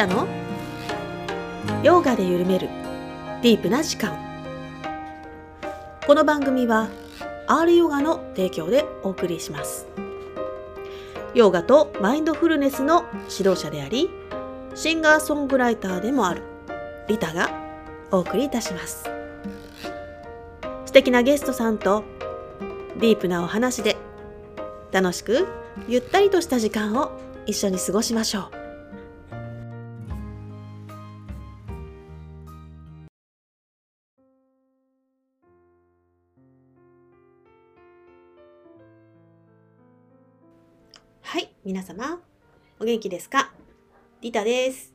タの？ヨガで緩める。ディープな時間。この番組は R ヨガの提供でお送りします。ヨガとマインドフルネスの指導者でありシンガーソングライターでもあるリタがお送りいたします。素敵なゲストさんとディープなお話で楽しくゆったりとした時間を一緒に過ごしましょう。皆様お元気ですか？リタです。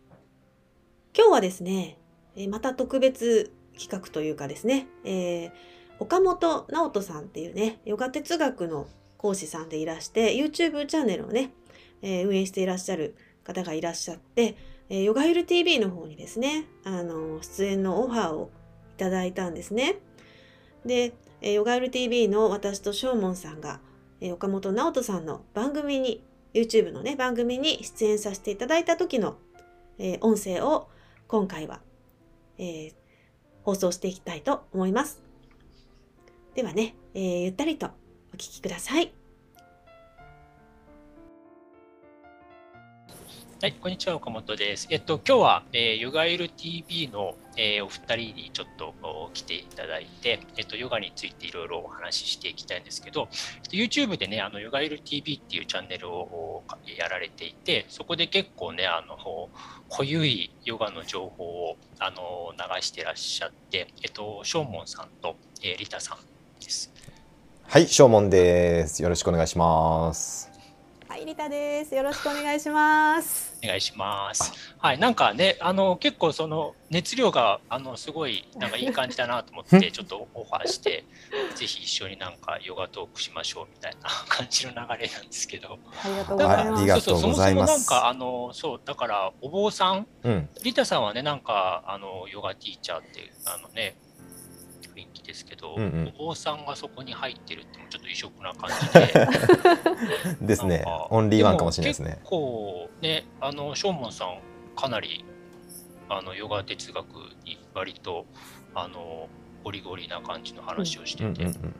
今日はですねえまた特別企画というかですね、えー、岡本直人さんっていうねヨガ哲学の講師さんでいらして YouTube チャンネルをね、えー、運営していらっしゃる方がいらっしゃって、えー、ヨガユル TV の方にですねあの出演のオファーをいただいたんですね。で、えー、ヨガユル TV の私とショーモンさんが、えー、岡本直人さんの番組に YouTube のね番組に出演させていただいた時の、えー、音声を今回は、えー、放送していきたいと思います。ではね、えー、ゆったりとお聴きください。はい、こんにちは、岡本です。えっと、今日は、えー、ヨガエル TV の、えー、お二人にちょっと来ていただいて、えっと、ヨガについていろいろお話ししていきたいんですけど、YouTube でね、あの、ヨガエル TV っていうチャンネルをやられていて、そこで結構ね、あの、濃ゆいヨガの情報を、あの、流してらっしゃって、えっと、ショーモンさんと、えー、リタさんです。はい、ショーモンです。よろしくお願いします。はい、リタです。よろしくお願いします。お願いします。はい、なんかね、あの結構その熱量があのすごいなんかいい感じだなと思ってちょっとオファーして、ぜひ一緒になんかヨガトークしましょうみたいな感じの流れなんですけど。ありがとうございます。そうそうそもそもなんかあのそうだからお坊さん、うん、リタさんはねなんかあのヨガティーチャーってあのねですけど、うんうん、お坊さんがそこに入ってるってちょっと異色な感じで。ですね。オンリーワンかもしれないですね。結構ねあのショーモンさんかなりあのヨガ哲学に割とあのゴリゴリな感じの話をしてて、うんうんうんうん、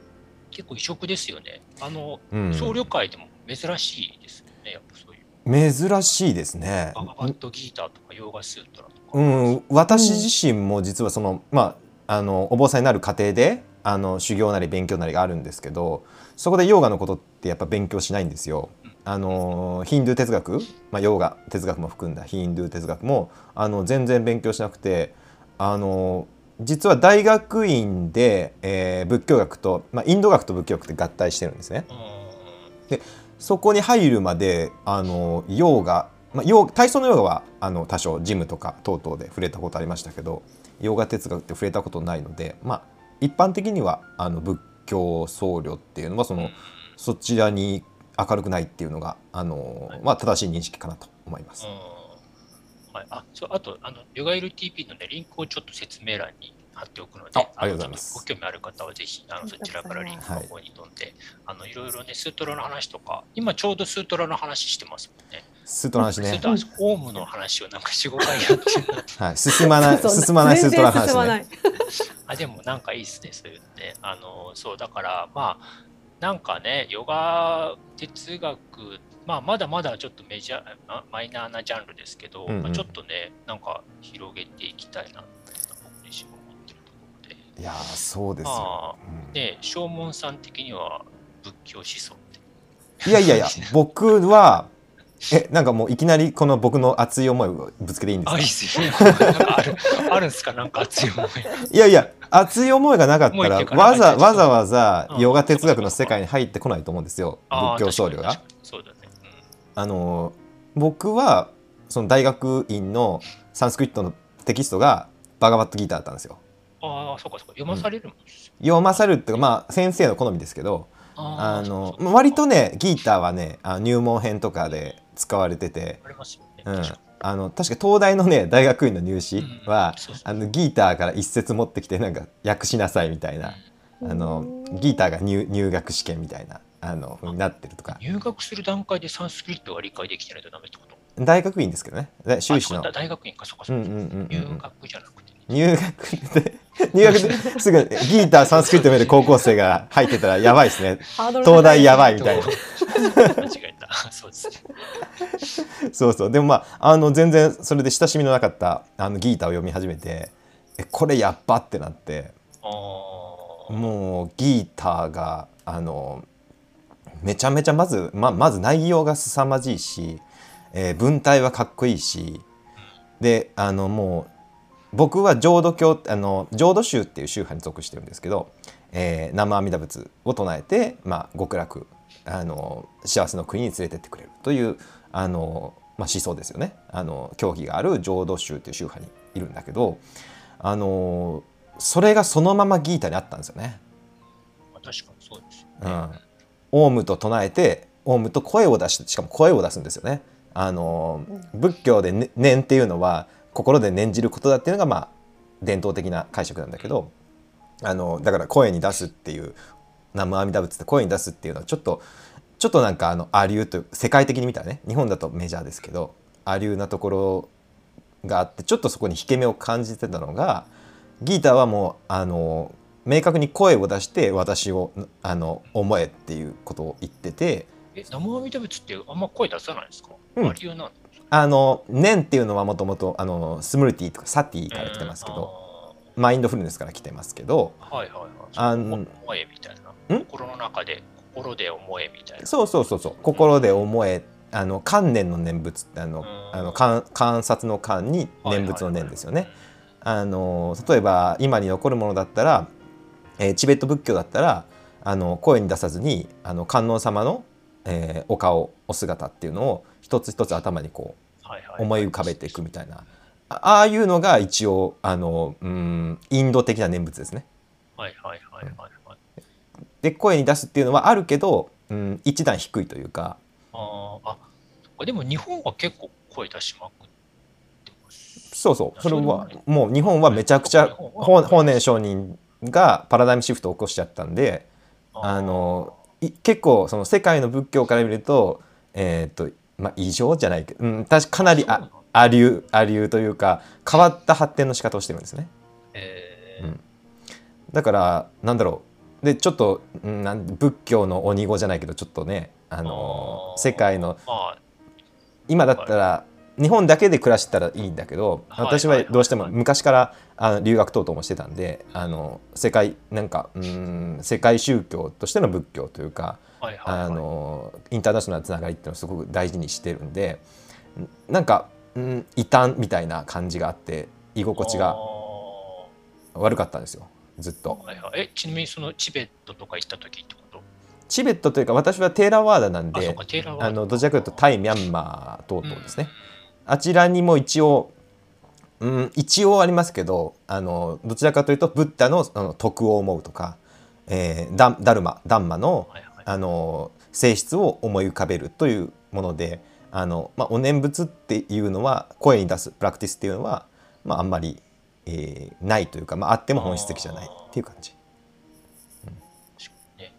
結構異色ですよね。あの、うん、僧侶界でも珍しいですよねやっぱそういう。珍しいですね。バガバットギーターとかヨガスートラとか。うん、私自身も実はその、まああのお坊さんになる過程であの修行なり勉強なりがあるんですけどそこでヨーガのことってやっぱ勉強しないんですよ。あのヒンドゥー哲学、まあ、ヨーガ哲学も含んだヒンドゥー哲学もあの全然勉強しなくてあの実は大学院で、えー、仏教学と、まあ、インド学と仏教学って合体してるんですね。でそこに入るまであのヨーガ、まあ、体操のヨーガはあの多少ジムとか等々で触れたことありましたけどヨガ哲学って触れたことないので、まあ、一般的にはあの仏教僧侶っていうのはそのそちらに明るくないっていうのがあの、まあ、正しい認識かなと思います。はい、あそうあとあのヨガ LTP の、ね、リンクをちょっと説明欄に貼っておくので、あありがとうございます。ご興味ある方はぜひあのそちらからリンクの方に飛んで、はい、あのいろいろねスートラの話とか、今ちょうどスートラの話してますもんね。スートラの話ね。オウムの話をなんか4、5回やってる。はい、進まない、進まないスートラの話ね。あでもなんかいいっすね、そういうのね。あのそうだからまあなんかね、ヨガ哲学まあ、まだまだちょっとメジャーマイナーなジャンルですけど、うんうん、まあ、ちょっとねなんか広げていきたいな僕自身も思ってるところで。いやそうですよ、うん、で正門さん的には仏教思想って。いやいやいや 僕はえなんかもういきなりこの僕の熱い思いをぶつけていいんですか？あいいっすよ。あるあるんですか？なんか熱い思い。いやいや熱い思いがなかったらわざわざわざヨガ哲学の世界に入ってこないと思うんですよ。仏教僧侶がそうだね、うん、あの僕はその大学院のサンスクリットのテキストがバガバットギーターだったんですよ。ああそうかそうか。読まされるもん、うん、読まされるっていうかまあ先生の好みですけど。あの割とねギーターはねあ入門編とかで使われてて、うん、あの確か東大のね大学院の入試は、あのギーターから一節持ってきてなんか訳しなさいみたいな、あのギーターが入入学試験みたいなあのふうになってるとか。入学する段階でサンスクリットが理解できてないとダメってこと？大学院ですけどね。で修士の。大学院か、そっかそっか。うんうんうんうん。入学じゃなくて。ね。入学で入学ですぐギーターサンスクリット読める高校生が入ってたらやばいですね。東大やばいみたいな。間違えた。そうですね。そうそうでもまああの全然それで親しみのなかったあのギーターを読み始めてえこれやっばってなってもうギーターがあのめちゃめちゃまずままず内容が凄まじいし、えー文体はかっこいいしであのもう僕は浄土教あの浄土宗っていう宗派に属してるんですけど、えー南無阿弥陀仏を唱えて、まあ、極楽あの幸せの国に連れてってくれるというあの、まあ、思想ですよねあの教義がある浄土宗っていう宗派にいるんだけどあのそれがそのままギータにあったんですよね。まあ確かにそうですよね。うん、オウムと唱えてオウムと声を出してしかも声を出すんですよね。あの仏教で、ね、念っていうのは心で念じることだっていうのがまあ伝統的な解釈なんだけどあのだから声に出すっていう南無阿弥陀仏って声に出すっていうのはちょっとちょっとなんかあのアリューという世界的に見たらね日本だとメジャーですけどアリューなところがあってちょっとそこに引け目を感じてたのがギーターはもうあの明確に声を出して私をあの思えっていうことを言っててえ、南無阿弥陀仏ってあんま声出さないんですか、うんなんあの念っていうのはもともとあのスムルティとかサティから来てますけどマインドフルネスから来てますけどはいはいはい。あの思えみたいな。ん？心の中で、心で思えみたいな。そうそうそうそう心で思えあの観念の念仏ってあのうんあの観観察の観に念仏の念ですよね。あの例えば今に残るものだったら、えーチベット仏教だったらあの声に出さずにあの観音様の、えーお顔お姿っていうのを一つ一つ頭にこはいはう思い浮かべていくみたいなあああいうのが一応あのうんインド的な念仏ですね。はいはいはいはいはい。で声に出すっていうのはあるけど、うん、一段低いというか。あーあ、でも日本は結構声出しまくってます。そうそう。それはもう日本はめちゃくちゃ法法然上人がパラダイムシフトを起こしちゃったんであのい結構その世界の仏教から見ると,、えーとまあ、異常じゃないけど、うん、確かかなりあそうなのアリューアリューというか変わった発展の仕方をしてるんですね。えー。うん。だからなんだろうでちょっと、うん、なん仏教の鬼語じゃないけどちょっとねあの世界のまあ、今だったら日本だけで暮らしてたらいいんだけどはい私はどうしても昔からあの留学等々もしてたんであの世界なんかうん世界宗教としての仏教というかはいはいはい。あのインターナショナルなつながりっていうのをすごく大事にしてるんでんなんかうん異端みたいな感じがあって居心地あがー。悪かったんですよずっと。はいはい、えちなみにそのチベットとか行った時ってこと？チベットというか私はテーラワーダなんであのどちらかというとタイミャンマー等々ですね。あちらにも一応、うん、一応ありますけどあのどちらかというとブッダのあの徳を思うとか、えーダダルマダンマのはいはい。あの性質を思い浮かべるというものであの、まあ、お念仏っていうのは声に出すプラクティスっていうのは、まあ、あんまり、えーないというか、まあ、あっても本質的じゃないっていう感じ。ね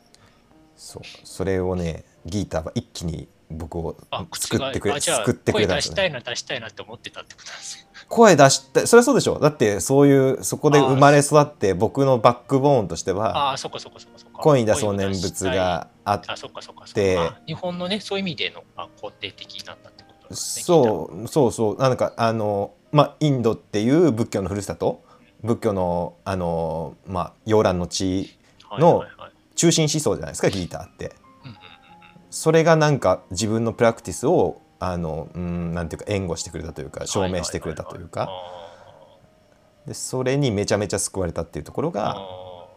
そうそれをねギーターは一気に僕をあ、作ってくれあじゃあ救ってくれたんですよね。声出したいな、出したいなって思ってたってことなんですよ。声出してそれはそうでしょだってそういうそこで生まれ育って僕のバックボーンとしてはああ、そっかそっかそっかそっか。声に出すお念仏があっあ、そっかそっかそっでか。あ日本のね、そういう意味でのあ肯定的になったってことですね。そうそうそうなんかあのまあインドっていう仏教のふるさと？仏教のあのまあ洋蘭の地の中心思想じゃないですかギーターって。それがなんか自分のプラクティスをあのうんなんていうか援護してくれたというか証明してくれたというか。でそれにめちゃめちゃ救われたっていうところが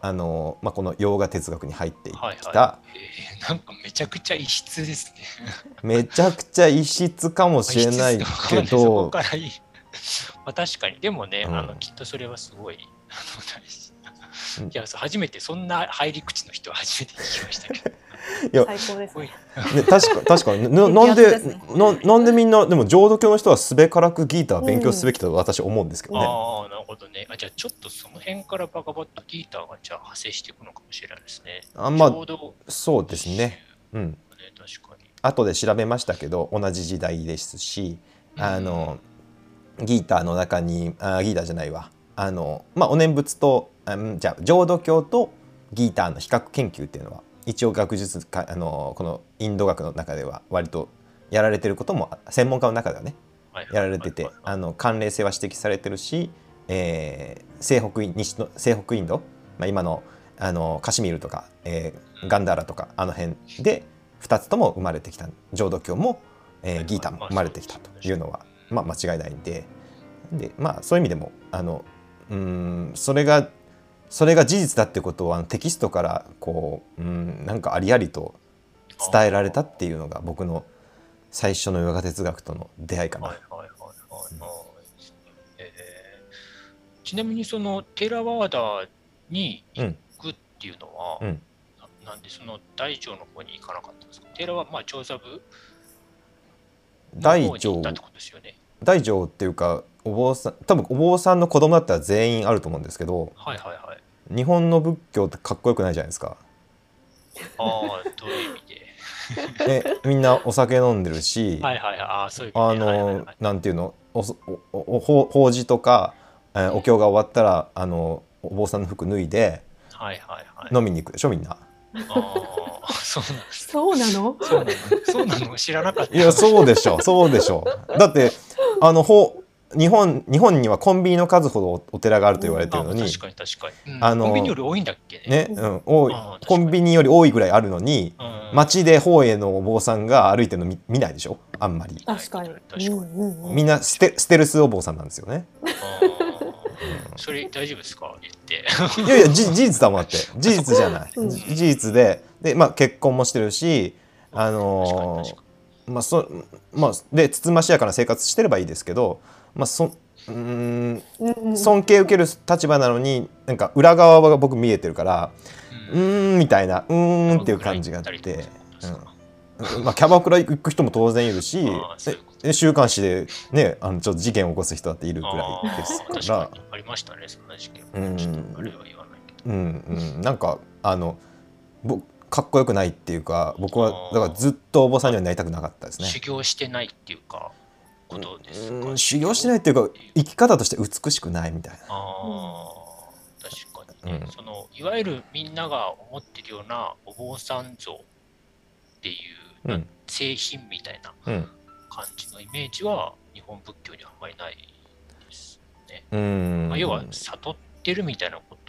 あの、まあ、この洋画哲学に入ってきはいたはい。えーなんかめちゃくちゃ異質ですね。めちゃくちゃ異質かもしれないけど。いい。まあ確かに、でもね、うんあのきっとそれはすごい。大事うんいや、そう初めてそんな入り口の人は初めて聞きましたけど。いや最高ですね。ね、確か確かに ななんでねななんでみんなでも浄土教の人はすべからくギーター勉強すべきと私思うんですけどね。ああ、なるほどね。あじゃあちょっとその辺からバカバットギーターがじゃあ派生していくのかもしれないですね。あまあちょうどそうですね。うん、ね、確かに。後で調べましたけど同じ時代ですしあのギーターの中にあギーターじゃないわ。あの、まあ、お念仏とあんじゃあ浄土教とギーターの比較研究っていうのは一応学術かあのこのインド学の中では割とやられてることも専門家の中ではねはいやられててはいあの関連性は指摘されてるし、えー西北イン西の西北インド、まあ、今のあのカシミールとか、えーガンダーラとかあの辺で2つとも生まれてきた。浄土教も、えーギーターも生まれてきたというのは、まあ、間違いないんで。で、まあ、そういう意味でもあのうーんそれがそれが事実だってことをあのテキストからこううんなんかありありと伝えられたっていうのが僕の最初のヨガ哲学との出会いかな。はいはいはいはいはい。えーちなみにそのテーラワーダに行くっていうのは、うん。ななんでその大乗の方に行かなかったんですか？テーラはまあ調査部の大乗方に行ったってことですよね。大乗っていうかお坊さん多分お坊さんの子供だったら全員あると思うんですけどはいはいはい。日本の仏教ってかっこよくないじゃないですか。ああ、どういう意味で？え みんなお酒飲んでるし、はいはいはい。ああ、そういう意あ味で。はいはいのはいなんていうの？おそおおお法法事とか、えーお経が終わったらあのお坊さんの服脱いではいはいはい。飲みに行くでしょみんな。ああ、そうなんです。そうなの？そうなの？そうなの？知らなかった。いやそうでしょそうでしょだってあのほ日本日本にはコンビニの数ほどお寺があると言われてるのにあ確かに確かに。うん。あのコンビニより多いんだっけね？ね、うん、多いコンビニより多いぐらいあるのにうん。街で法営のお坊さんが歩いてるの見見ないでしょ？あんまり。確かに。確かに。うんうんうん。みんなステステルスお坊さんなんですよね。それ大丈夫ですか？言って。いやいやじ事実だもんだって。事実じゃない、うん。じ事実で。で、まあ、結婚もしてるしあ確かのに確かーまあそまあでつつましやかな生活してればいいですけどまあそうーん尊敬受ける立場なのになんか裏側が僕見えてるからにうーんみたいなうーんっていう感じがあって、うん。まあ、キャバクラ行く人も当然いるし週刊誌でねあのちょっと事件を起こす人だっているくらいですから。ありましたね、そんな事件。うん。うん。うん、なんかあの僕かっこよくないっていうか僕はだからずっとお坊さんにはなりたくなかったですね。修行してないっていうか、ことですか？うん修行してないっていうか生き方として美しくないみたいな。ああ、確かにね、うんそのいわゆるみんなが思ってるようなお坊さん像っていう、うん製品みたいなうん感じのイメージは日本仏教にはあんまりないですね。うんまあ、要は悟ってるみたいなこと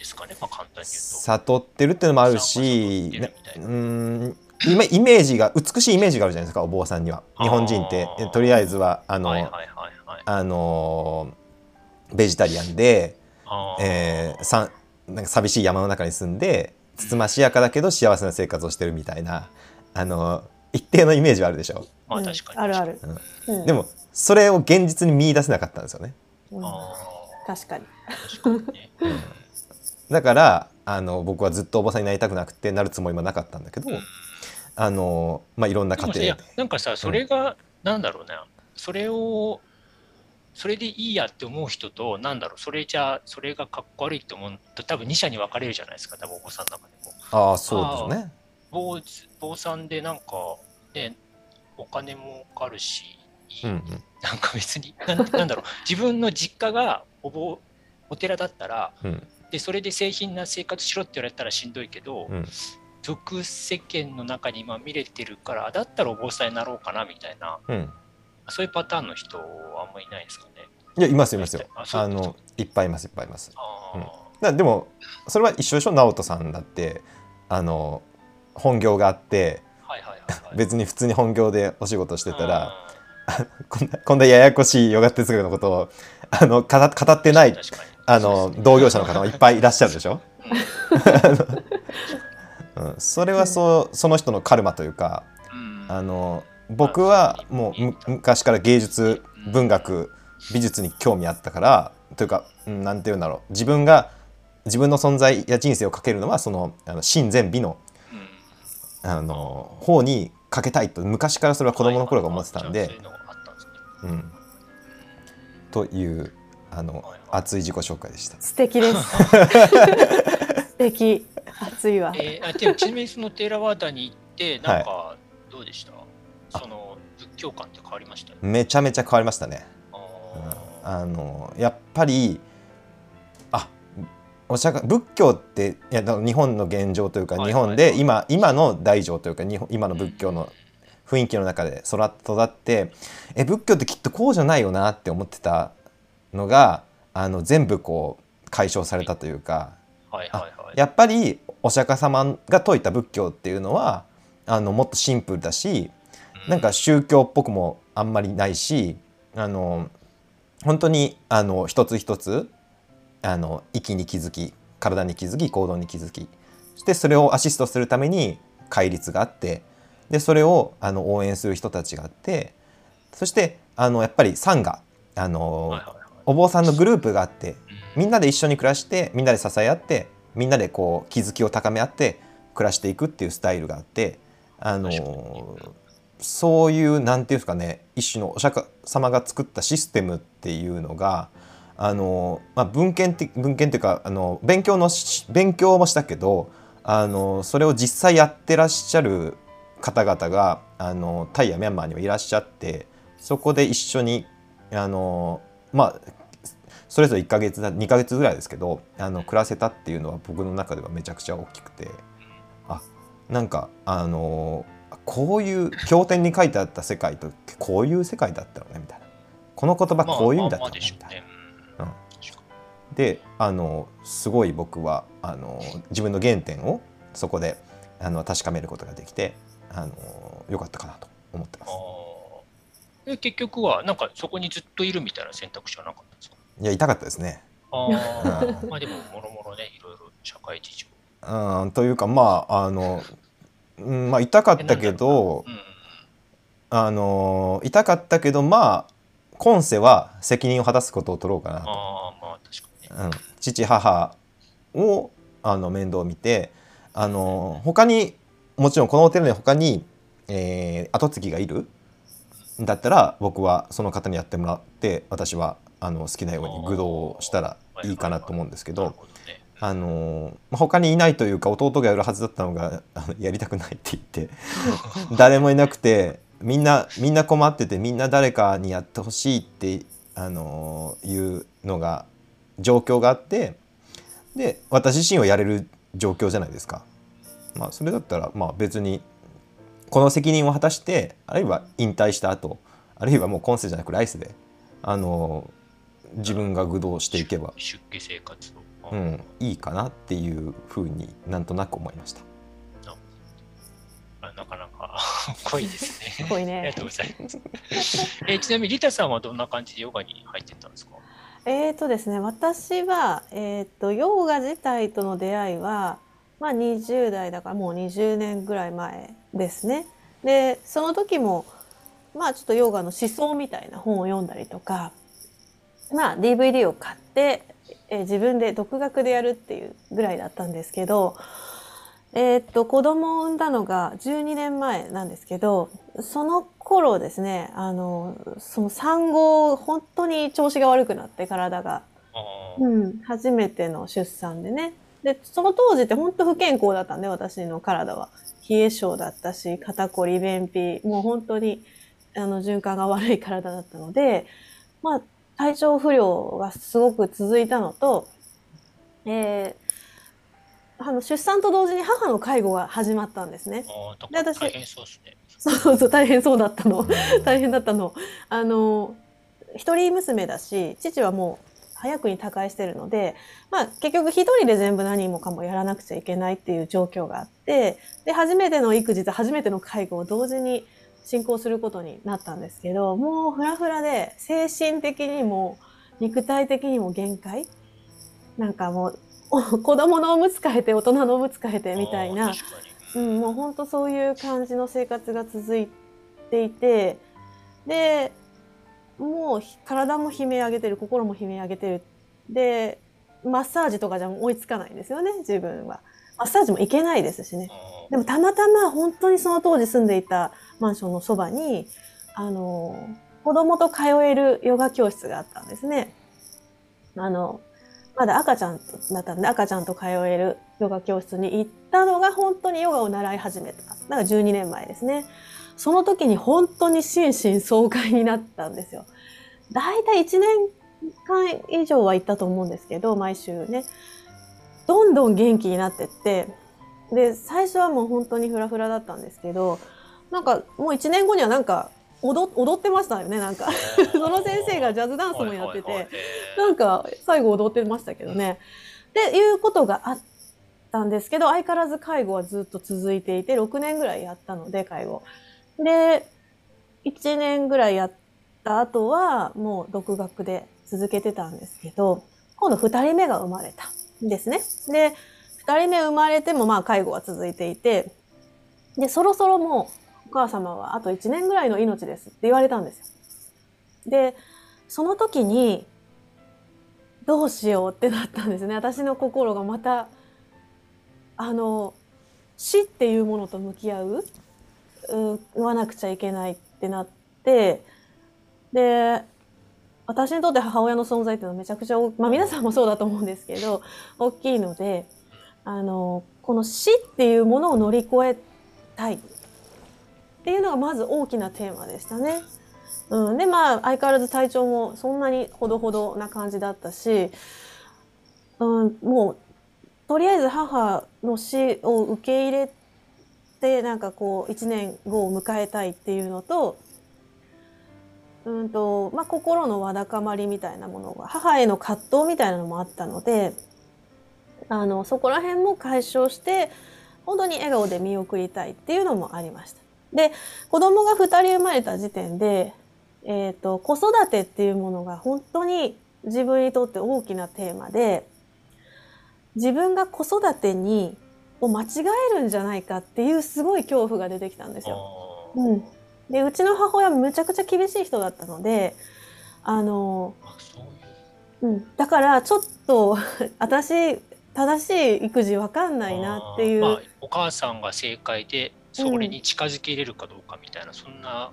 ですかね、まあ、簡単に言うと。悟ってるっていうのもあるし、うんイメイメージが美しいイメージがあるじゃないですかお坊さんには。日本人って。とりあえずはあの、はいはいはいはい。あのベジタリアンで、えーさんなんか寂しい山の中に住んでつつましやかだけど幸せな生活をしてるみたいなあの一定のイメージはあるでしょ、うあ確かに。あるある。うん。でもそれを現実に見出せなかったんですよね。うん。あ確かに。ー確かにね。だからあの僕はずっとおばさんになりたくなくてなるつもりもなかったんだけど、あのまあいろんな家庭で。やなんかさ、それが、なんだろうな、それを、それでいいやって思う人と、なんだろう、それじゃ、それがかっこ悪いって思うと、多分2社に分かれるじゃないですか、多分お子さんの中でも。ああそうですね。坊坊さんでなんか、ね、お金もかるし、うんうん。なんか別に、なんなんだろう、自分の実家がお坊お寺だったら、うんで、それで製品な生活しろって言われたらしんどいけど、うん。俗世間の中に今見れてるから、だったらお坊さんになろうかなみたいな、うん。そういうパターンの人はあんまりいないですかね。いやいますいますよ。あのいっぱいいますいっぱいいます。あうん。だでもそれは一緒でしょ？直人さんだって。あの本業があってあ、はいはいはい、はい。別に普通に本業でお仕事してたらあこんなこんなややこしいヨガ哲学のことをあの語語ってないあの同業者の方もいっぱいいらっしゃるでしょ、うん、それはそうその人のカルマというかうん。あの僕はもうむ昔から芸術文学美術に興味あったからというかうんなんて言うんだろう。自分が自分の存在や人生をかけるのはそのあの真善美のうん。あの方にかけたいと昔からそれは子供の頃から思ってたんで。うん、というあのはいはい熱い自己紹介でした。素敵です。素敵。熱いわ。えー、あでもちなみにそのテーラワーダに行って、なんかどどうでした？その仏教観って変わりました？めちゃめちゃ変わりましたね。あうんあのやっぱりあお釈迦仏教っていや日本の現状というか、はい日本で今今の大乗というか日本今の仏教の雰囲気の中で育っ育ってえ仏教ってきっとこうじゃないよなって思ってたのがあの全部こう解消されたというかはいはいはい。やっぱりお釈迦様が説いた仏教っていうのはあのもっとシンプルだしなんか宗教っぽくもあんまりないしあの本当にあの一つ一つあの息に気づき体に気づき行動に気づきそしてそれをアシストするために戒律があってでそれをあの応援する人たちがあってそしてあのやっぱりサンガあの、はいはいはいお坊さんのグループがあってうん。みんなで一緒に暮らしてみんなで支え合ってみんなでこう気づきを高め合って暮らしていくっていうスタイルがあってあのそういうなんていうんですかね一種のお釈迦様が作ったシステムっていうのがあの、まあ、文献って文献っていうかあの勉強のし勉強もしたけどあのそれを実際やってらっしゃる方々があのタイやミャンマーにはいらっしゃってそこで一緒にあのまあそれぞれ1ヶ月だ2ヶ月ぐらいですけどあの暮らせたっていうのは僕の中ではめちゃくちゃ大きくてあなんかあのこういう経典に書いてあった世界とこういう世界だったのねみたいな。この言葉こういう意味だったのねみたいな。うん。であのすごい僕はあの自分の原点をそこであの確かめることができてあのよかったかなと思ってます。結局は、なんかそこにずっといるみたいな選択肢はなかったんですか？いや痛かったですね。あうあ、まあでも、もろもろね、いろいろ社会事情。うん、というかまああの、うん、まあ痛かったけどうんうんあの痛かったけどまあ今世は責任を果たすことを取ろうかなと。ああ、まあ確かにね。うん、父母をあの面倒を見てあの他にもちろんこのお寺に他に、えー後継ぎがいるんだったら僕はその方にやってもらって私はあの好きなように愚道をしたらいいかなと思うんですけど。あのまあ他にいないというか弟がやるはずだったのがやりたくないって言って 誰もいなくてみんなみんな困っててみんな誰かにやってほしいってあのいうのが状況があってで私自身はやれる状況じゃないですか。まあ、それだったらまあ別にこの責任を果たしてあるいは引退した後あるいはもう今世じゃなく来世であの自分が愚道していけば出家生活を。うん、いいかなっていうふうになんとなく思いました。あなかなか 濃いですね。濃いありがねとうございます。えちなみにリタさんはどんな感じでヨガに入ってたんですか？えーとですね、私は、えー、とヨガ自体との出会いは、まあ、20代だからもう20年ぐらい前ですね。でその時もまあちょっとヨガの思想みたいな本を読んだりとか、まあ、DVD を買って、えー自分で独学でやるっていうぐらいだったんですけど、えーっと子供を産んだのが12年前なんですけどその頃ですねあのその産後本当に調子が悪くなって体が、うん、初めての出産でね。でその当時って本当不健康だったんで私の体は。冷え性だったし肩こり便秘もう本当にあの循環が悪い体だったのでまあ体調不良がすごく続いたのと、えーあの出産と同時に母の介護が始まったんですね。で私大変そうですね。そうそうそう大変そうだったの大変だったの。あの一人娘だし父はもう早くに他界してるので、まあ、結局一人で全部何もかもやらなくちゃいけないっていう状況があってで初めての育児と初めての介護を同時に進行することになったんですけどもうフラフラで精神的にも肉体的にも限界？なんかもうお 子供のおむつ替えて大人のおむつ替えてみたいな。うん、もう本当そういう感じの生活が続いていて。でもうひ体も悲鳴上げてる心も悲鳴上げてる。でマッサージとかじゃ追いつかないんですよね自分はマッサージも行けないですしね。でもたまたま本当にその当時住んでいたマンションのそばにあの子供と通えるヨガ教室があったんですね。あのまだ赤ちゃんだったんで赤ちゃんと通えるヨガ教室に行ったのが本当にヨガを習い始めた。だから12年前ですね。その時に本当に心身爽快になったんですよ。だいたい1年間以上は行ったと思うんですけど、毎週ね。どんどん元気になってって、で、最初はもう本当にフラフラだったんですけど、なんかもう1年後にはなんか踊踊ってましたよね、なんか。その先生がジャズダンスもやってて、なんか最後踊ってましたけどね。っていうことがあったんですけど、相変わらず介護はずっと続いていて、6年ぐらいやったので、介護。で、1年ぐらいやった後は、もう独学で続けてたんですけど、今度2人目が生まれたんですね。で、2人目生まれてもまあ介護は続いていて、で、そろそろもうお母様はあと1年ぐらいの命ですって言われたんですよ。で、その時に、どうしようってなったんですね。私の心がまた、あの、死っていうものと向き合う、う言わなくちゃいけないってなって、で、私にとって母親の存在っていうのはめちゃくちゃ、まあ皆さんもそうだと思うんですけど、大きいので、あの、この死っていうものを乗り越えたいっていうのがまず大きなテーマでしたね。うん、でまあ相変わらず体調もそんなにほどほどな感じだったし、うん、もうとりあえず母の死を受け入れてなんかこう1年後を迎えたいっていうのと,、うんとまあ、心のわだかまりみたいなものが母への葛藤みたいなのもあったのであのそこら辺も解消して本当に笑顔で見送りたいっていうのもありました。で子供が2人生まれた時点でえっ、ー、と、子育てっていうものが本当に自分にとって大きなテーマで、自分が子育てに、を間違えるんじゃないかっていうすごい恐怖が出てきたんですよ。うん。で、うちの母親むちゃくちゃ厳しい人だったので、あの、うん。だからちょっと、私、正しい育児わかんないなっていう。まあ、お母さんが正解で、それに近づけれるかどうかみたいな、うん、そんな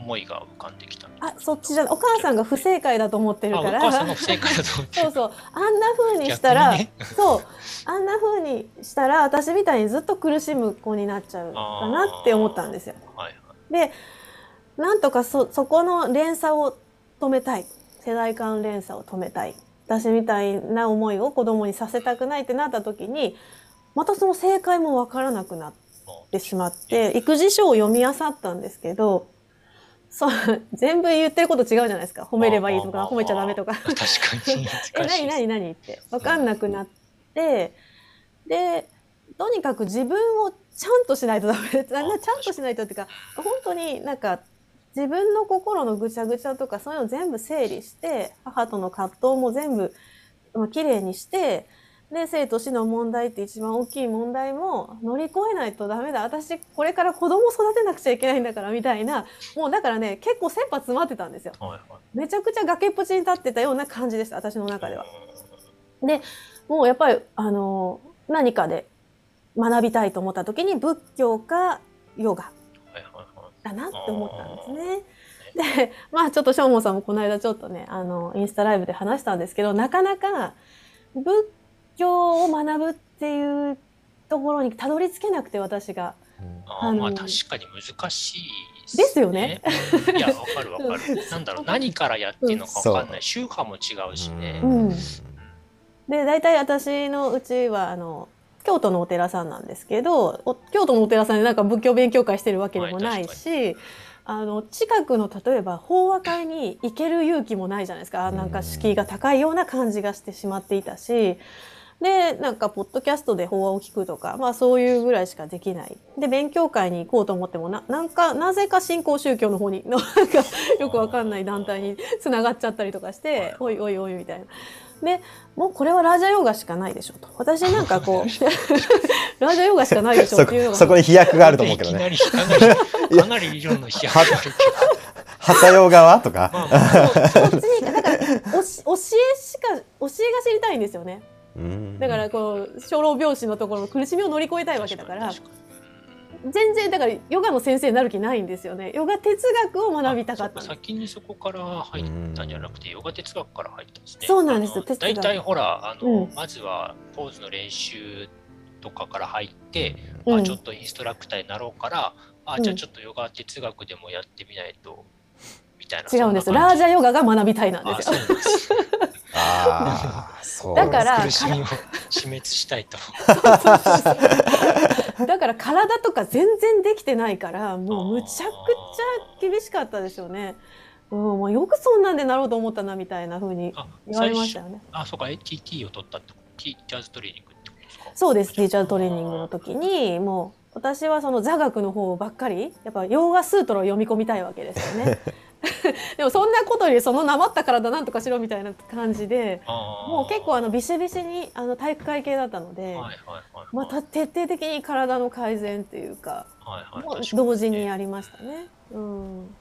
思いが浮かんできたあそっちじゃお母さんが不正解だと思ってるから。お母さんが不正解だと思って そうそう。あんな風にしたら、ね、そう。あんな風にしたら私みたいにずっと苦しむ子になっちゃうかなって思ったんですよ。はいはい、でなんとかそそこの連鎖を止めたい。世代間連鎖を止めたい。私みたいな思いを子供にさせたくないってなった時にまたその正解もわからなくなってしまって育児書を読み漁ったんですけどそう全部言ってること違うじゃないですか。褒めればいいとか褒めちゃダメとか。確かに え何何何って。分かんなくなって。でとにかく自分をちゃんとしないとダメちゃんとしないとっていうか本当になんか自分の心のぐちゃぐちゃとかそういうの全部整理して母との葛藤も全部、まあ、綺麗にしてで、生と死の問題って一番大きい問題も乗り越えないとダメだ。私、これから子供育てなくちゃいけないんだから、みたいな。もうだからね、結構切羽詰まってたんですよ。はいはい、めちゃくちゃ崖っぷちに立ってたような感じでした、私の中では。で、もうやっぱり、あの、何かで学びたいと思った時に仏教かヨガだなって思ったんですね。で、まあちょっとしょうもさんもこの間ちょっとね、あの、インスタライブで話したんですけど、なかなか仏教を学ぶっていうところにたどり着けなくて私が。ああまあ確かに難しいですよね。いやわかるわかる。なんだろう何からやっていいのかわかんない。宗派も違うしね。うん、で大体私のうちはあの京都のお寺さんなんですけど京都のお寺さんでなんか仏教勉強会してるわけでもないし、あの近くの例えば法話会に行ける勇気もないじゃないですかなんか敷居が高いような感じがしてしまっていたしで、なんか、ポッドキャストで法話を聞くとか、まあそういうぐらいしかできない。で、勉強会に行こうと思っても、な、なんか、なぜか新興宗教の方に、なんか、よくわかんない団体に繋がっちゃったりとかして、おいおいおいみたいな。で、もうこれはラージャヨガしかないでしょと。私なんかこう、ラージャヨガしかないでしょっていうのが。そ こに飛躍があると思うけどね。かなり理論の飛躍があるけど。旗用側とか。そっちに、だから、教えしか、教えが知りたいんですよね。だからこう小老病死のところの苦しみを乗り越えたいわけだから全然だからヨガの先生になる気ないんですよね。ヨガ哲学を学びたかった先にそこから入ったんじゃなくてヨガ哲学から入ったんですね。そうなんです。大体ほらあの、うん、まずはポーズの練習とかから入って、うん、あちょっとインストラクターになろうから、あ、うん。じゃあちょっとヨガ哲学でもやってみないと、みたいな。違うんです。ラージャヨガが学びたいなんであ、す。よ。だから苦しみを 死滅したいと。だから体とか全然できてないからもうむちゃくちゃ厳しかったですよね。うん、もうよくそんなんでなろうと思ったなみたいな風にあ、言われましたよね。あ、そうか、ATT を取ったってティーチャーズトレーニングってことですか？そうですティーチャートレーニングの時にもう私はその座学の方ばっかりやっぱヨーガスートラを読み込みたいわけですよね。でもそんなことよりそのなまった体なんとかしろみたいな感じでもう結構あのビシビシにあの体育会系だったので。また徹底的に体の改善っていうか同時にやりましたね。うん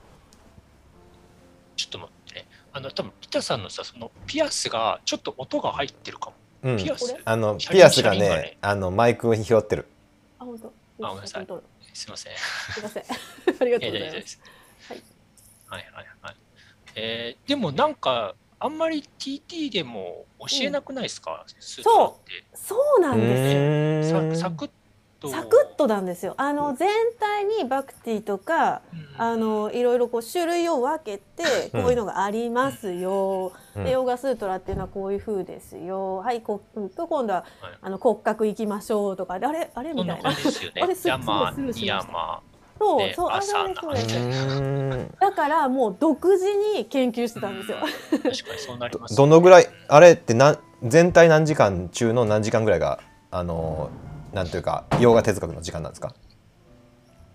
ちょっと待ってね。あの、多分ピタさんのさ、そのピアスがちょっと音が入ってるかも。うんピアスあのピアスがねねあのマイクを拾ってるあ、本当。あごめんなさいすいません。すいません。ありがとうございます。はいはいはいはい。えーでもなんか、あんまり TT でも教えなくないですか、スーツって。そうなんですよ。サクッと。サクッとなんですよ。あの全体にバクティとか、うんあのいろいろこう種類を分けて、こういうのがありますよ。うんでヨガスートラっていうのはこういう風ですよ。はい、こううんと今度ははいあの骨格行きましょうとかであれあれみたいな感。じですよね あれ。す山すごいスルー、しまし。そう、ねそう、あ朝そうですそうですだからもう独自に研究してたんですよ。確かにそうなります、どのぐらいあれってなん全体何時間中の何時間ぐらいがあのなんていうかヨガ哲学の時間なんですか？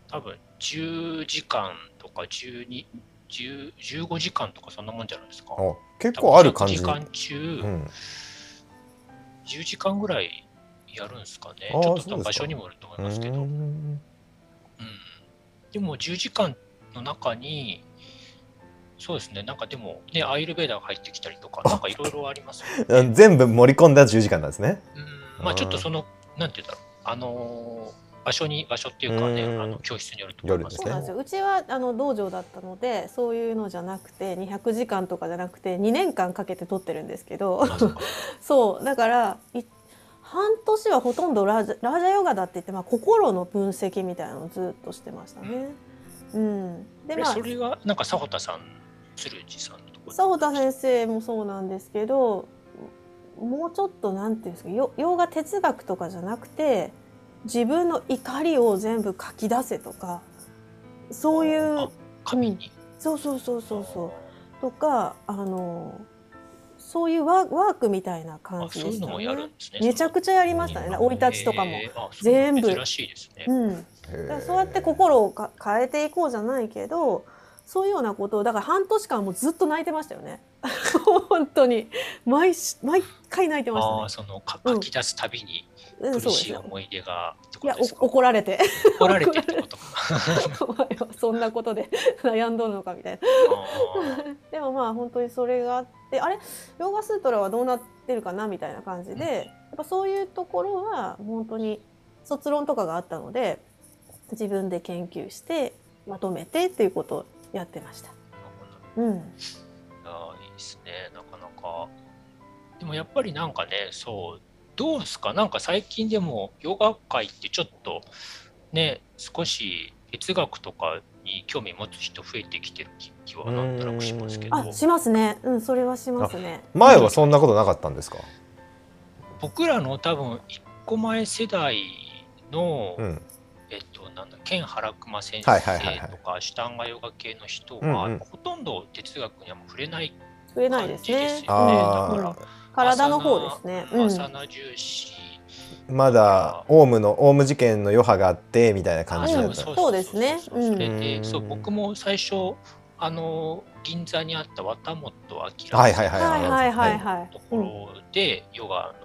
多分10時間とか12、10 15時間とかそんなもんじゃないですか。お結構ある感じ。多分100時間中、うん、10時間ぐらいやるんですかね。ちょっと場所にもよると思ういますけど。でも10時間の中に、そうですね、なんかでも、ね、アイルベーダーが入ってきたりとか、なんかいろいろありますよね。全部盛り込んだ10時間なんですね。うん。まあちょっとその、なんていうんだろう、あのー場所に、場所っていうかね、うん。あの教室によると思いますそうなんですよ。うちはあの道場だったので、そういうのじゃなくて、200時間とかじゃなくて、2年間かけて取ってるんですけど、あそうか。そうだからい半年はほとんどラージャラージャヨガだって言って、まあ心の分析みたいなのをずっとしてましたね。うん。でまあえそれが、なんか、佐保田さん、鶴路さんのところ佐保田先生もそうなんですけど、もうちょっとなんていうんですか、ヨヨガ哲学とかじゃなくて、自分の怒りを全部書き出せとか、そういうあ紙に？そうそうそうそうそうとかあのそういうワワークみたいな感あじでした。めちゃくちゃやりましたね。うん生い立ちとかも。全部珍しいですね。うん。だからそうやって心をか変えていこうじゃないけど、そういうようなことをだから半年間もずっと泣いてましたよね。本当に毎し毎回泣いてまああ、しそのかうん書き出すたびにたね。うん、苦。しい思い出がっていや怒られて怒られてってことか。お前はそんなことで 悩んどるのかみたいな。あでもまあ本当にそれがあってあれ？ヨガスートラはどうなってるかなみたいな感じで、うん。やっぱそういうところは本当に卒論とかがあったので自分で研究してまとめてっていうことをやってました。うん、いやーいいですね、なかなか。でもやっぱりなんかね、そう、どうですか、なんか最近でもヨガ界ってちょっとね、少し哲学とかに興味持つ人増えてきてる気気はなんとなくしますけど、あしますね。うんそれはしますね。前はそんなことなかったんですか、僕らの多分一個前世代の、うん、えっと、なんだ、ケン・ハラクマ先はいはいはいはい。生とか、アシュタンガヨガ系の人うんは、うん。ほとんど哲学にはもう触れない増えないですね。感じですよね。だから体の方ですね。うん、重視まだオウムのオウム事件の余波があってみたいな感じだった、そうですねそうそうそれうんでそう僕も最初あの銀座にあった綿本明はいはいはいはいはいはいはいと。ころでヨガの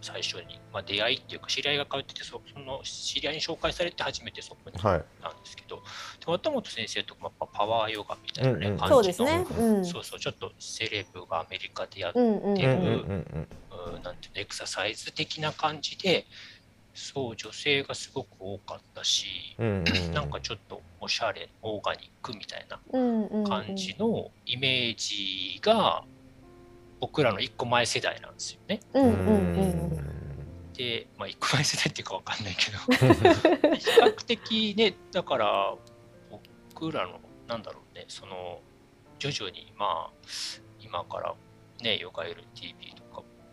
最初に、まあ、出会いっていうか知り合いが通っててそその知り合いに紹介されて初めてそこに行っはいたんですけど、で綿本先生とかもやっぱパワーヨガみたいなね、うんうん感じのそうですね。うん。そうそうちょっとセレブがアメリカでやってうんうんうん。うんうんうんうんなんていうのエクササイズ的な感じでそう女性がすごく多かったし、うんうんうん。なんかちょっとおしゃれオーガニックみたいな感じのイメージが僕らの一個前世代なんですよね。うんうんうんで、まあ、1個前世代っていうかわかんないけど、比較的ね、だから、僕らの、なんだろうね、その、徐々に、まあ、今からね、ヨガ LTV とか、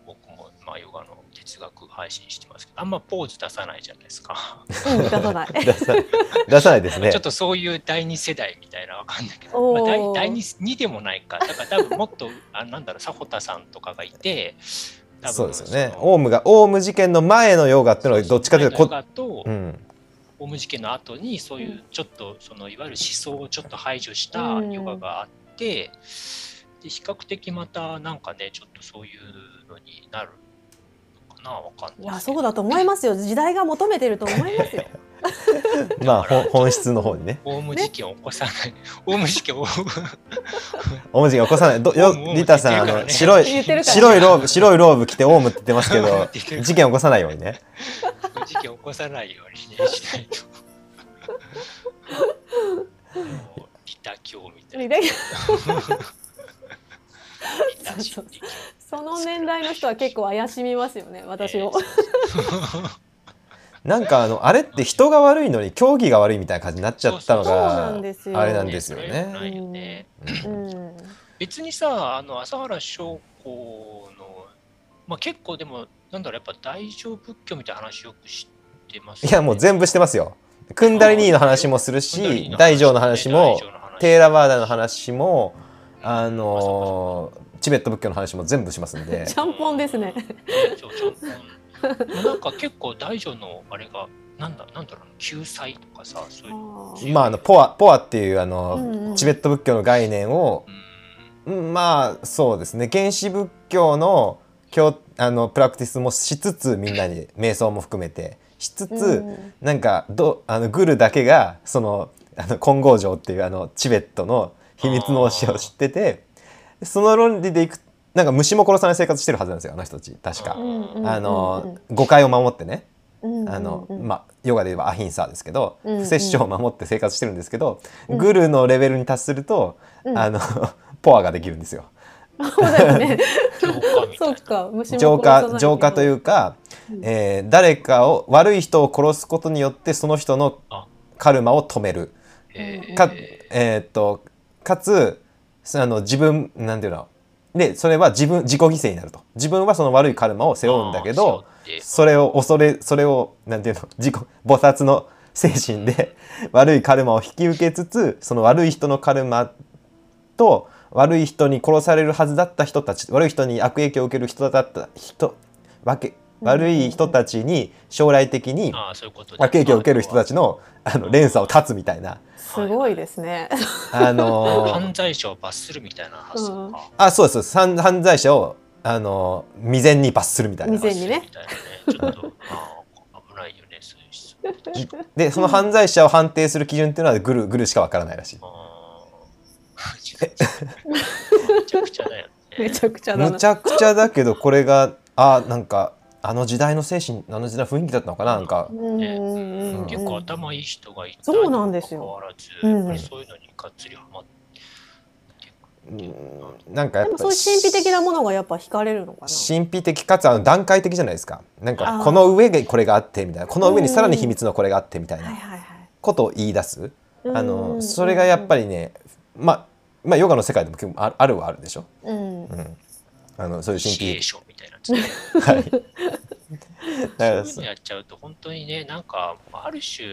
僕も、まあ、ヨガの哲学配信してますけど、あんまポーズ出さないじゃないですか。うん、出さない。出さないですね。ちょっとそういう第二世代みたいなわかんないけど、まあ、第第二二でもないか、だから多分もっと、あなんだろう、迫田さんとかがいて、多分そうですよね。オウムがオウム事件の前のヨガっていうのはどっちかというとヨとうんオウム事件の後にそういうちょっとそのいわゆる思想をちょっと排除したヨガがあって、で比較的またなんかねちょっとそういうのになるのかなわかんないいや、そうだと思いますよ。時代が求めてると思いますよ。まあ本質の方にね。オウム事件を起こさない、オウム事件を。オウム事件起こさない。どよリタさんあの 白い白いローブ白いローブ着てオウムって言ってますけど事件起こさないようにね。事件を起こさないようにねしないと。リタ教みたいな。その年代の人は結構怪しみますよね、私を。なんかあのあれって人が悪いのに競技が悪いみたいな感じになっちゃったのそうながんですよあれなんですよね。ないよねうん。別にさ、あの朝原将校の、まあ、結構でも、なんだろう、やっぱ大乗仏教みたいな話よく知ってます、いやもう全部してますよ。クンダリニーの話もするし大乗の話もテーラワーダの話もあのーチベット仏教の話も全部しますんで。ちゃんぽんですね。そうちょっとなんか結構大乗のあれが、なんだなんだろう、救済とかさ、そういう。まああのポアポアっていうあの、うんうんチベット仏教の概念をうんうん。まあそうですね。原始仏教の教あのプラクティスもしつつみんなに瞑想も含めてしつつ、うん。なんかどあのグルだけがそのあの金剛城っていうあのチベットの秘密の教えを知っててその論理でいくなんか虫も殺さない生活してるはずなんですよあの人たち確か。うんあの誤解を守ってね。うんあの、うんまあヨガで言えばアヒンサーですけど、うんうん。不殺生を守って生活してるんですけど、うん。グルのレベルに達すると、うん。あの ポアができるんですよ。そうか、浄化浄化というか、うん。えー誰かを悪い人を殺すことによってその人のあ。カルマを止める。えー。か,、えーっとかつあの自分なんていうの？でそれは自分自己犠牲になると。自分はその悪いカルマを背負うんだけど、それを恐れそれをなんていうの？自己菩薩の精神で 悪いカルマを引き受けつつその悪い人のカルマと悪い人に殺されるはずだった人たち悪い人に悪影響を受ける人だった人わけ悪い人たちに将来的にあーそういうことで悪影響を受ける人たちのあの連鎖を断つみたいな。すごいですね。あのー犯罪者を罰するみたいな発想か。あそうです。そうです犯犯罪者をあのー未然に罰するみたいな。未然にね。危ないよね、そういう人。でその犯罪者を判定する基準っていうのはグルグルしかわからないらしい。めちゃくちゃだよめね。ちゃくちゃだな。むちゃくちゃだけどこれがあなんかあの時代の精神あの時代の雰囲気だったのかななんか。うん。結構頭いい人がいたそうなんですよ。わらず、うん。やっぱりそういうのにがっつりハマってうんなんかやっぱでもそういう神秘的なものがやっぱ惹かれるのかな。神秘的かつあの段階的じゃないですか。なんかこの上がこれがあってみたいな。この上にさらに秘密のこれがあってみたいな。ことを言い出す。あのそれがやっぱりねまあまあヨガの世界でも結構ああるはあるでしょ、うん。うん、あのそういう神秘シみたいなやつね。はい。そうらいうのやっちゃうと本当にね、なんかある種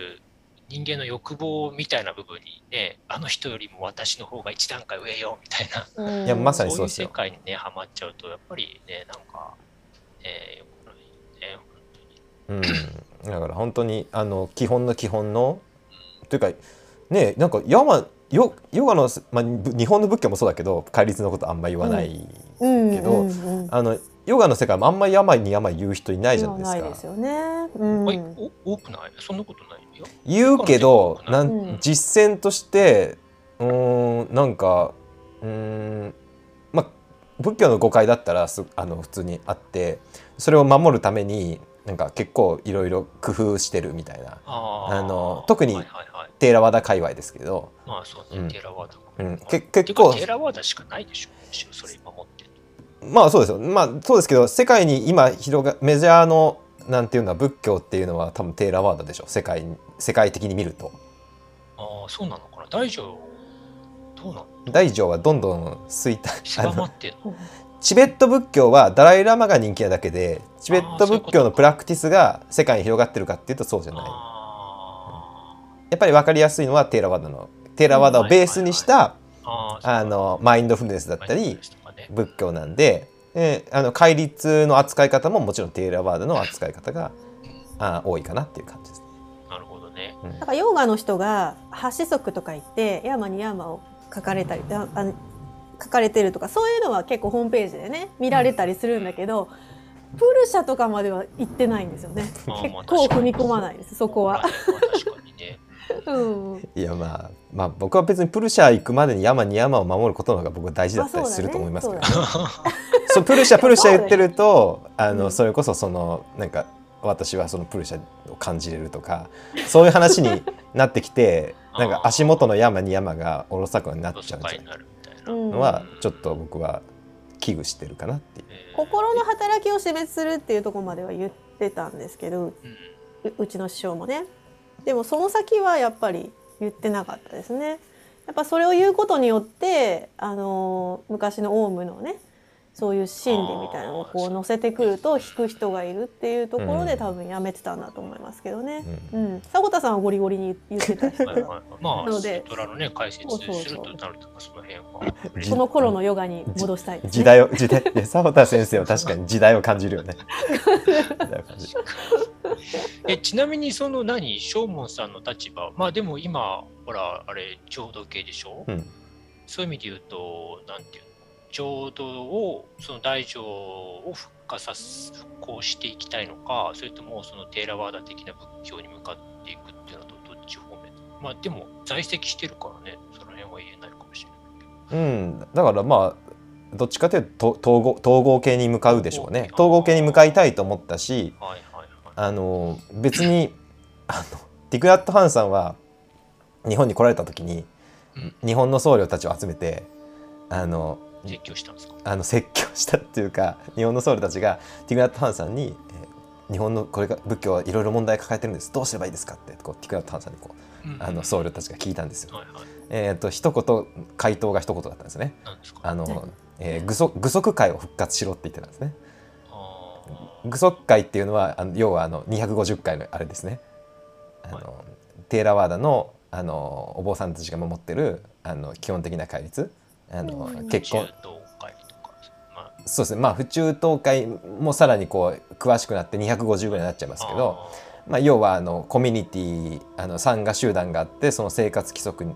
人間の欲望みたいな部分にね、あの人よりも私の方が一段階上よみたいな、うん。いやまさにそうですよ。世界にね、ハマっちゃうと、やっぱりね、なんか、ね、よくないね、本当に。うん、だから本当にあの基本の基本のというかねなんかヤマヨヨガの、まあ、ぶ日本の仏教もそうだけど戒律のことあんま言わない、うんけどうんうんあのヨガの世界もあんまり病に病言う人いないじゃないですか。ないですよね。うん。おいお多くない？そんなことないよ。言うけどなうんん実践としてうーんなんかうーんまあ仏教の誤解だったらすあの普通にあってそれを守るためになんか結構いろいろ工夫してるみたいなあの特にはいはいはい。テーラワダ界隈ですけど、まあそうね、うん。テーラワーダ。うん、てけ結構。テーラワーダしかないでしょ、それ守って。るまあそうですよ。まあそうですけど世界に今広がメジャーのなんていうのは仏教っていうのは多分テーラワードでしょ世界世界的に見ると。ああそうなのかな。大乗どうなの大乗はどんどん衰退。チベット仏教はダライ・ラマが人気なだけでチベット仏教のプラクティスが世界に広がってるかっていうとそうじゃない。あやっぱり分かりやすいのはテーラワードのテーラワードをベースにしたーあのマインドフルネスだったり仏教なんでであの戒律の扱い方ももちろんテーラワードの扱い方があ多いかなっていう感じですね。なるほどね。なん。かヨーガの人が八子足とか言って山に山を書かれたりああ書かれてるとかそういうのは結構ホームページでね見られたりするんだけど、プルシャとかまでは行ってないんですよね。結構踏み込まないですそこは。いやまあまあ僕は別にプルシャ行くまでに山に山を守ることの方が僕は大事だったりすると思いますけど、そうそうプルシャプルシャ言ってるとあの、うん。それこそそのなんか私はそのプルシャを感じれるとかそういう話になってきて なんか足元の山に山がおろそかになっちゃうんじゃないのはちょっと僕は危惧してるかなっていう。えー。心の働きを死滅するっていうところまでは言ってたんですけどうん。ううちの師匠もねでもその先はやっぱり言ってなかったですね。やっぱそれを言うことによってあの昔のオウムのねそういう心理みたいなのをこう乗せてくると引く人がいるっていうところでうん。多分やめてたんだと思いますけどね。ううん。ん、迫田さんはゴリゴリに言ってた。人はいはい。がはいまあなので。ストラのね解説するそうそうそう。となるとかその辺はじその頃のヨガに戻したいです、ね。時代を時代で澤田先生は確かに時代を感じるよね。えちなみにその何正門さんの立場まあでも今ほらあれ浄土系でしょ、うん。そういう意味で言うとなんていうの？浄土をその大乗を復活さす復興していきたいのかそれともそのテーラワーダ的な仏教に向かっていくっていうのとどっち方面まあでも在籍してるからねその辺は言えないかもしれないけど。うん、だからまあどっちかというとと統合統合系に向かうでしょうね。統合系。統合系に向かいたいと思ったしはいはいはい。あの別にあのティクラット・ハンさんは日本に来られた時にうん。日本の僧侶たちを集めてあの絶叫したんですか？あの説教したっていうか日本の僧侶たちがティクラット・ハンさんに、えー日本のこれが仏教はいろいろ問題抱えてるんですどうすればいいですか?」ってこうティクラット・ハンさんにこううんあの僧侶たちが聞いたんですよ。はいはいえー、と一言回答が一言だったんですね。すか？あの何、えー、具足具足会を復活しろって言ってたんですね。あ具足会っていうのはあの要はあの250回のあれですね。あの、はいテーラワーダのあのお坊さんたちが守ってるあの基本的な戒律あの、うん。結婚。そうですね。まあ府中東会もさらにこう詳しくなって250ぐらいになっちゃいますけどまあ、要はあのコミュニティあの参加集団があってその生活規則に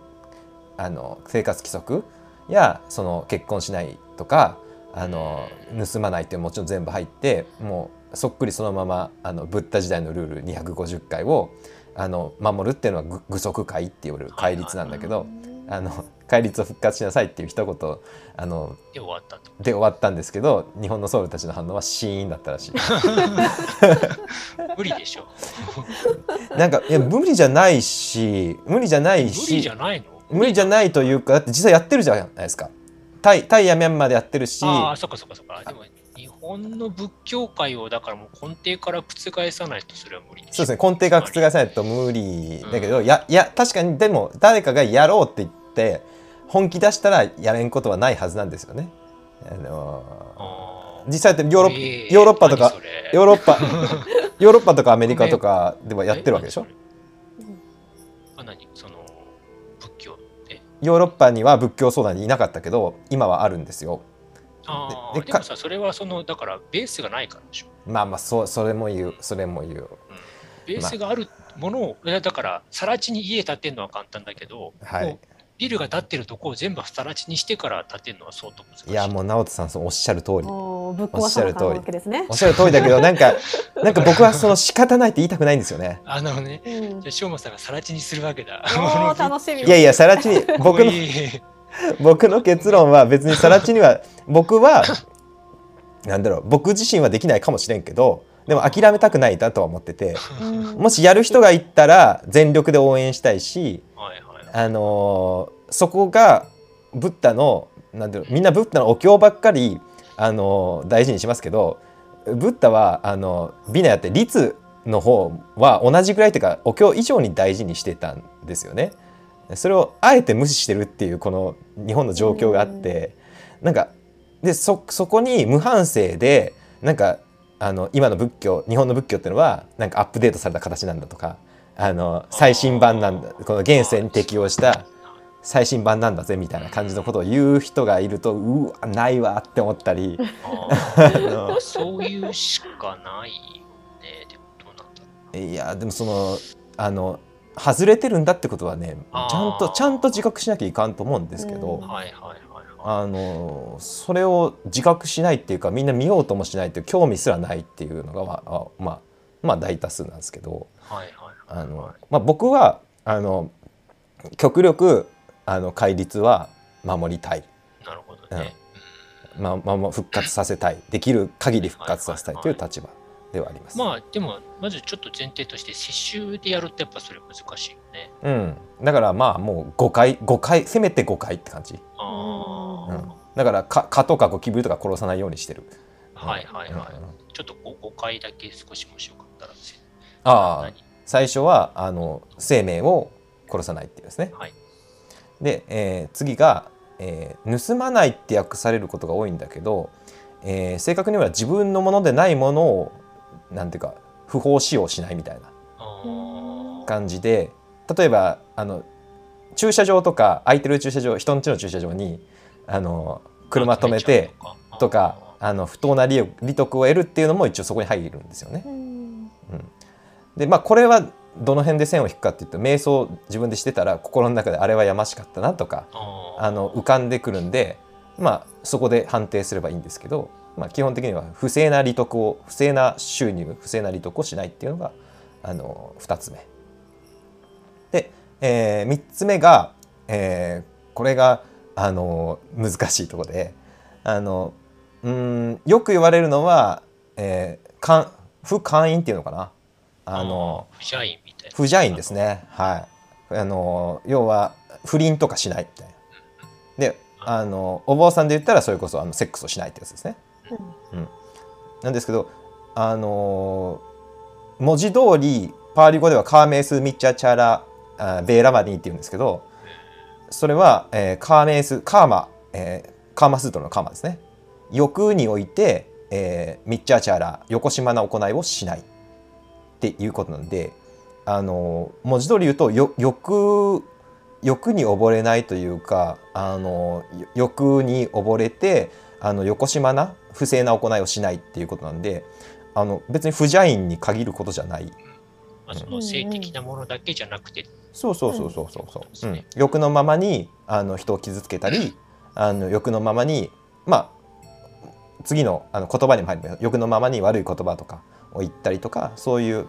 あの生活規則やその結婚しないとかあの盗まないっていうのももちろん全部入ってもうそっくりそのままあのブッダ時代のルール250回をあの守るっていうのは具具足会って言われる戒律なんだけどあの戒律を復活しなさいっていう一言あので終わった。で終わったんですけど日本の僧侶たちの反応はシーンだったらしい。無理でしょ。なんかいや無理じゃないし無理じゃない無理じゃないの無理じゃないというかだって実際やってるじゃないですかタイタイやミャンマーでやってるしああ、そっかそっかそっか。でも、日本の仏教界をだからもう根底から覆さないとそれは無理そうですね根底が覆さないと無理だけど、やいや確かにでも誰かがやろうって言って本気出したらやれんことはないはずなんですよね。あのあ実際だってヨーロッ,、えーヨーロッパとかヨーロッパ ヨーロッパとかアメリカとかではやってるわけでしょ？あ、何？その、仏教。ヨーロッパには仏教相談にいなかったけど今はあるんですよ。ああ、でかでもさ、それはその、だからベースがないからでしょ？まあまあそうそれも言うそれも言う。うんベースがあるものを、いやだから、更地に家建てるのは簡単だけど、はいビルが建ってるとこを全部更地にしてから建てるのは相当難しい。いやもう直人さんそうおっしゃる通りおっ壊さなあかんわけですねお。っしゃる通りだけどなんか なんか僕はその仕方ないって言いたくないんですよね。あのね、うんじゃあ、しょうまさんが更地にするわけだ。楽しみいやいやさらちに 僕の僕の結論は別にさらちには僕はなんだろう僕自身はできないかもしれんけどでも諦めたくないなとは思っててうんもしやる人がいったら全力で応援したいし、はい。あのそこがブッダのなんだろうみんなブッダのお経ばっかり、あの大事にしますけどブッダはあのビナヤって律の方は同じぐらいというかお経以上に大事にしてたんですよね。それをあえて無視してるっていうこの日本の状況があってなんかでそそこに無反省でなんかあの今の仏教日本の仏教っていうのはなんかアップデートされた形なんだとかあの最新版なんだこの現世に適応した最新版なんだぜみたいな感じのことを言う人がいるとうわないわって思ったりそういうしかないよね。でもどうなんだろいやでもそのあの外れてるんだってことはねちゃんとちゃんと自覚しなきゃいかんと思うんですけど、うんう。はいはいはいはい。あのそれを自覚しないっていうかみんな見ようともしないっていう興味すらないっていうのが、まあ、あまあまあ大多数なんですけどはいはい。あの、まあ、僕はあの極力あの戒律は守りたい、なるほどね。まあまあ、まあ復活させたい できる限り復活させたいという立場ではあります。まあでもまずちょっと前提として接種でやるとやっぱそれ難しいよね。うん、だからまあもう5回5回せめて5回って感じ、ああ、うん、だからか蚊とかゴキブリとか殺さないようにしてる。はいはいはい。うんうんちょっと 5, 回だけ少しもしよかったらせああ何最初はあの生命を殺さないっていうですね。はい。で、えー次が、えー盗まないって訳されることが多いんだけど、えー正確には自分のものでないものをなんていうか不法使用しないみたいな感じで例えばあの駐車場とか空いてる駐車場人ん家の駐車場にあの車止めてとかあの不当な利利得を得るっていうのも一応そこに入るんですよね。うんでまあこれはどの辺で線を引くかっていうと瞑想自分でしてたら心の中であれはやましかったなとかあの浮かんでくるんでまあそこで判定すればいいんですけど、まあ、基本的には不正な利得を不正な収入不正な利得をしないっていうのがあの2つ目。で、え3つ目が、えーこれがあの難しいところであのうーんよく言われるのは、えー、かん不会員っていうのかなあの不社員みたいな。不邪員ですね。はい。あの要は不倫とかしないみたいな。であ。のお坊さんで言ったらそれこそあのセックスをしないってやつですね。なんですけどあの文字通りパーリ語ではカーメース・ミッチャチャラあベーラマディっていうんですけどそれは、えーカーメースカーマ、えーカーマスートラのカーマですね。欲において、えーミッチャチャラ横島な行いをしないっていうことなんであの文字通り言うとよ欲欲に溺れないというかあのよ欲に溺れてあの横島な不正な行いをしないっていうことなんであの別に不邪員に限ることじゃない。まあ、その性的なものだけじゃなくて、そうそうそうそう。そうそう、うん。うん。欲のままにあの人を傷つけたりあの欲のままにまあ次のあの言葉にも入るけど欲のままに悪い言葉とかを言ったりとかそういう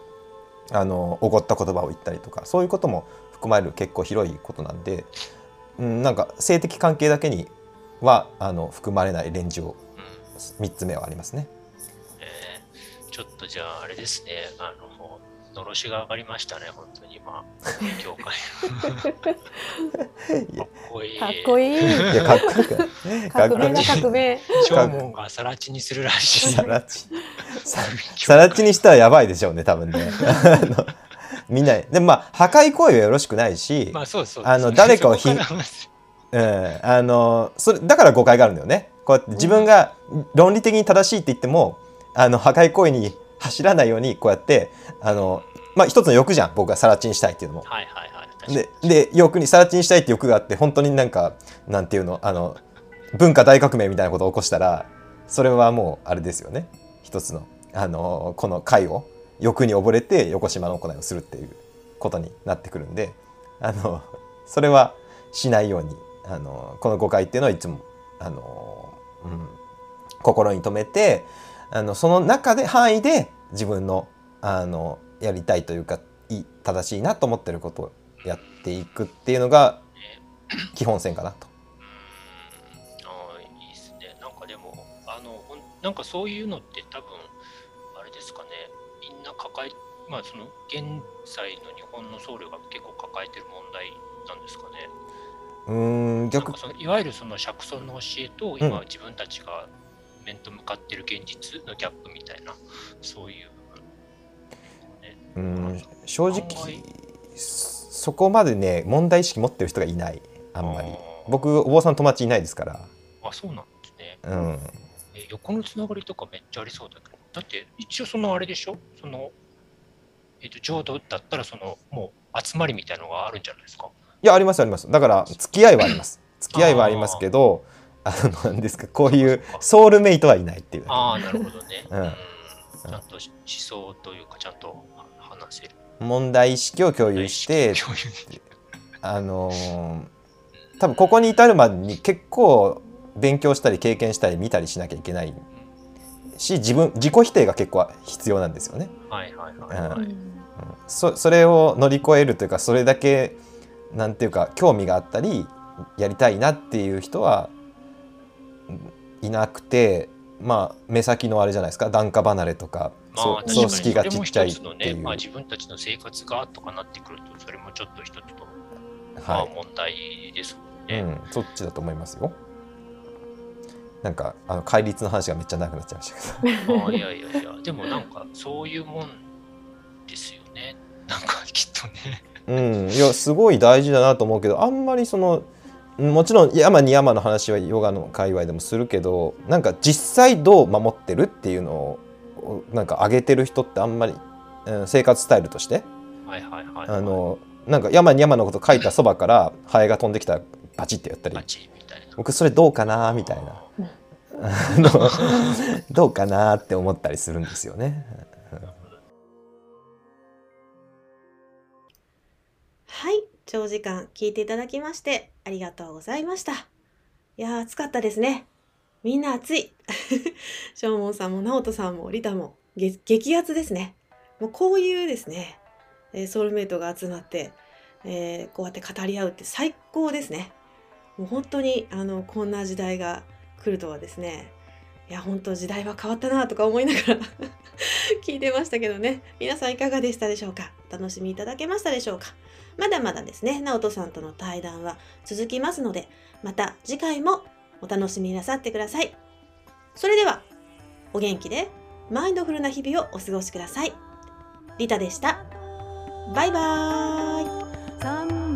あのおごった言葉を言ったりとかそういうことも含まれる結構広いことなんで、うん、なんか性的関係だけにはあの含まれないレンジをうん3つ目はありますね。えーちょっとじゃああれですね、あの、のろしが上がりましたね、本当に今、教会。かっこいい。かっこいい。いやかっこよくないかっこ革命がよくない革命。長門がさら地にするらしい。さらちささらちにしたらやばいでしょうね多分ね。あのみんなでもまあ破壊行為はよろしくないし、まあそうそう。あの誰かをひうん、あのそれだから誤解があるんだよね。こうやって自分が論理的に正しいって言ってもあの破壊行為に走らないようにこうやってあのまあ一つの欲じゃん僕がさらちにしたいっていうのも。はいはいはい。でで欲にさらちにしたいって欲があって本当になんかなんていうのあの文化大革命みたいなことを起こしたらそれはもうあれですよね一つのあのこの会を欲に溺れて横島の行いをするっていうことになってくるんであのそれはしないようにあのこの誤解っていうのはいつもあの、うん、心に留めてあのその中で範囲で自分のあのやりたいというかいい正しいなと思ってることをやっていくっていうのが基本線かなと。ああいいですね。なんかでも、あの、なんかそういうのって多分、あれですかね、みんな抱え、まあその現在の日本の僧侶が結構抱えてる問題なんですかね。うーん逆いわゆるその釈尊の教えと今自分たちが面と向かってる現実のギャップみたいな、そういううん、正直そこまでね問題意識持ってる人がいない。あんまり。僕お坊さんの友達いないですから。あ、そうなんですね。うん。えー横のつながりとかめっちゃありそうだけど、だって一応そのあれでしょ？その、えっ、と、浄土だったらその、もう集まりみたいのがあるんじゃないですか？いやありますあります。だから付き合いはあります。付き合いはありますけどあのなんですかこういうソウルメイトはいないっていうああ、なるほどね。うんちゃんと思想というか、ちゃんと話せる。問題意識を共有してあのー多分ここに至るまでに結構勉強したり経験したり見たりしなきゃいけないし自分自己否定が結構必要なんですよね。はいはいはいはい。うんそそれを乗り越えるというかそれだけなんていうか興味があったりやりたいなっていう人はうんいなくてまあ目先のあれじゃないですか檀家離れとか、まあ、葬式がちっちゃいっていう、まあ、自分たちの生活がとかなってくると、それもちょっと一つの、まあ、はい問題ですもんうね。ん、そっちだと思いますよ。なんかあの戒律の話がめっちゃ長くなっちゃいましたけど。まあ、いやいやいや、でもなんかそういうもんですよね。なんかきっとね。うん、いやすごい大事だなと思うけどあんまりそのもちろん山に山の話はヨガの界隈でもするけどなんか実際どう守ってるっていうのをなんか上げてる人ってあんまり、うん、生活スタイルとしてはいはいはい。あのなんか山に山のこと書いたそばからハエが飛んできたらバチってやったり。僕それどうかなみたいな どうかなって思ったりするんですよね。長時間聞いていただきましてありがとうございました。いやー暑かったですね。みんな暑い。しょうもんさんも直人さんもリタも激アツですね。もうこういうですね、えソウルメイトが集まって、えーこうやって語り合うって最高ですね。もう本当にあのこんな時代が来るとはですね、いや本当時代は変わったなとか思いながら 聞いてましたけどね。皆さんいかがでしたでしょうか？お楽しみいただけましたでしょうか？まだまだですね。直人さんとの対談は続きますのでまた次回もお楽しみなさってください。それではお元気でマインドフルな日々をお過ごしください。リタでした。バイバーイ。